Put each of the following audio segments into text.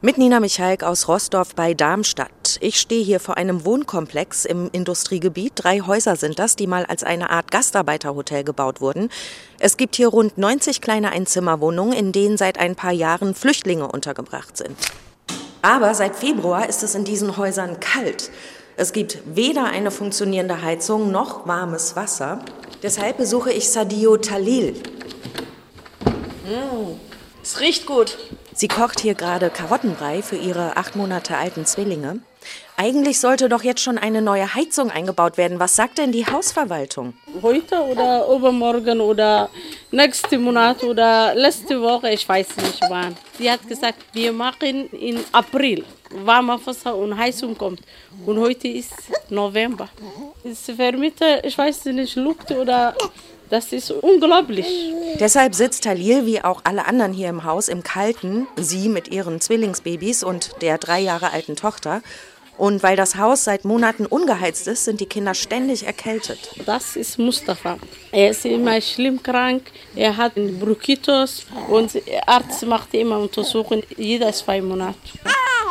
Mit Nina Michalk aus Rossdorf bei Darmstadt. Ich stehe hier vor einem Wohnkomplex im Industriegebiet. Drei Häuser sind das, die mal als eine Art Gastarbeiterhotel gebaut wurden. Es gibt hier rund 90 kleine Einzimmerwohnungen, in denen seit ein paar Jahren Flüchtlinge untergebracht sind. Aber seit Februar ist es in diesen Häusern kalt. Es gibt weder eine funktionierende Heizung noch warmes Wasser. Deshalb besuche ich Sadio Talil. Mmh, es riecht gut. Sie kocht hier gerade Karottenbrei für ihre acht Monate alten Zwillinge. Eigentlich sollte doch jetzt schon eine neue Heizung eingebaut werden. Was sagt denn die Hausverwaltung? Heute oder übermorgen oder nächsten Monat oder letzte Woche, ich weiß nicht wann. Sie hat gesagt, wir machen im April. Warmer Wasser und Heizung kommt. Und heute ist November. Ist Vermieter, ich weiß nicht, lugt oder das ist unglaublich. Deshalb sitzt Talil wie auch alle anderen hier im Haus im Kalten, sie mit ihren Zwillingsbabys und der drei Jahre alten Tochter. Und weil das Haus seit Monaten ungeheizt ist, sind die Kinder ständig erkältet. Das ist Mustafa. Er ist immer schlimm krank. Er hat Bronchitis und der Arzt macht immer Untersuchungen jeder zwei Monate.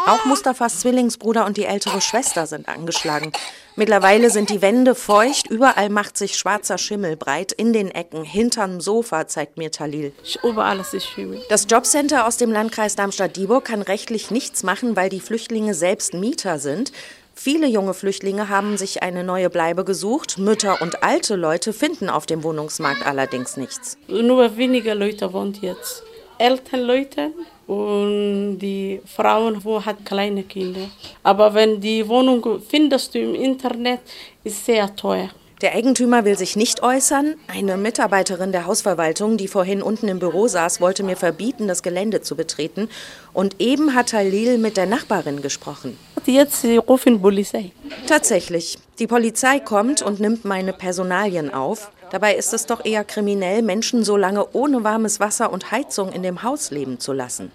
Auch Mustafas Zwillingsbruder und die ältere Schwester sind angeschlagen. Mittlerweile sind die Wände feucht, überall macht sich schwarzer Schimmel breit, in den Ecken, hinterm Sofa, zeigt mir Talil. Überall ist Schimmel. Das Jobcenter aus dem Landkreis Darmstadt-Dieburg kann rechtlich nichts machen, weil die Flüchtlinge selbst Mieter sind. Viele junge Flüchtlinge haben sich eine neue Bleibe gesucht. Mütter und alte Leute finden auf dem Wohnungsmarkt allerdings nichts. Nur wenige Leute wohnen jetzt. Elternleute und die Frauen, wo hat kleine Kinder. Aber wenn die Wohnung findest du im Internet, ist sehr teuer. Der Eigentümer will sich nicht äußern. Eine Mitarbeiterin der Hausverwaltung, die vorhin unten im Büro saß, wollte mir verbieten, das Gelände zu betreten. Und eben hat Halil mit der Nachbarin gesprochen. Jetzt rufen Polizei. Tatsächlich. Die Polizei kommt und nimmt meine Personalien auf. Dabei ist es doch eher kriminell, Menschen so lange ohne warmes Wasser und Heizung in dem Haus leben zu lassen.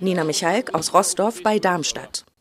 Nina Michalk aus Rossdorf bei Darmstadt.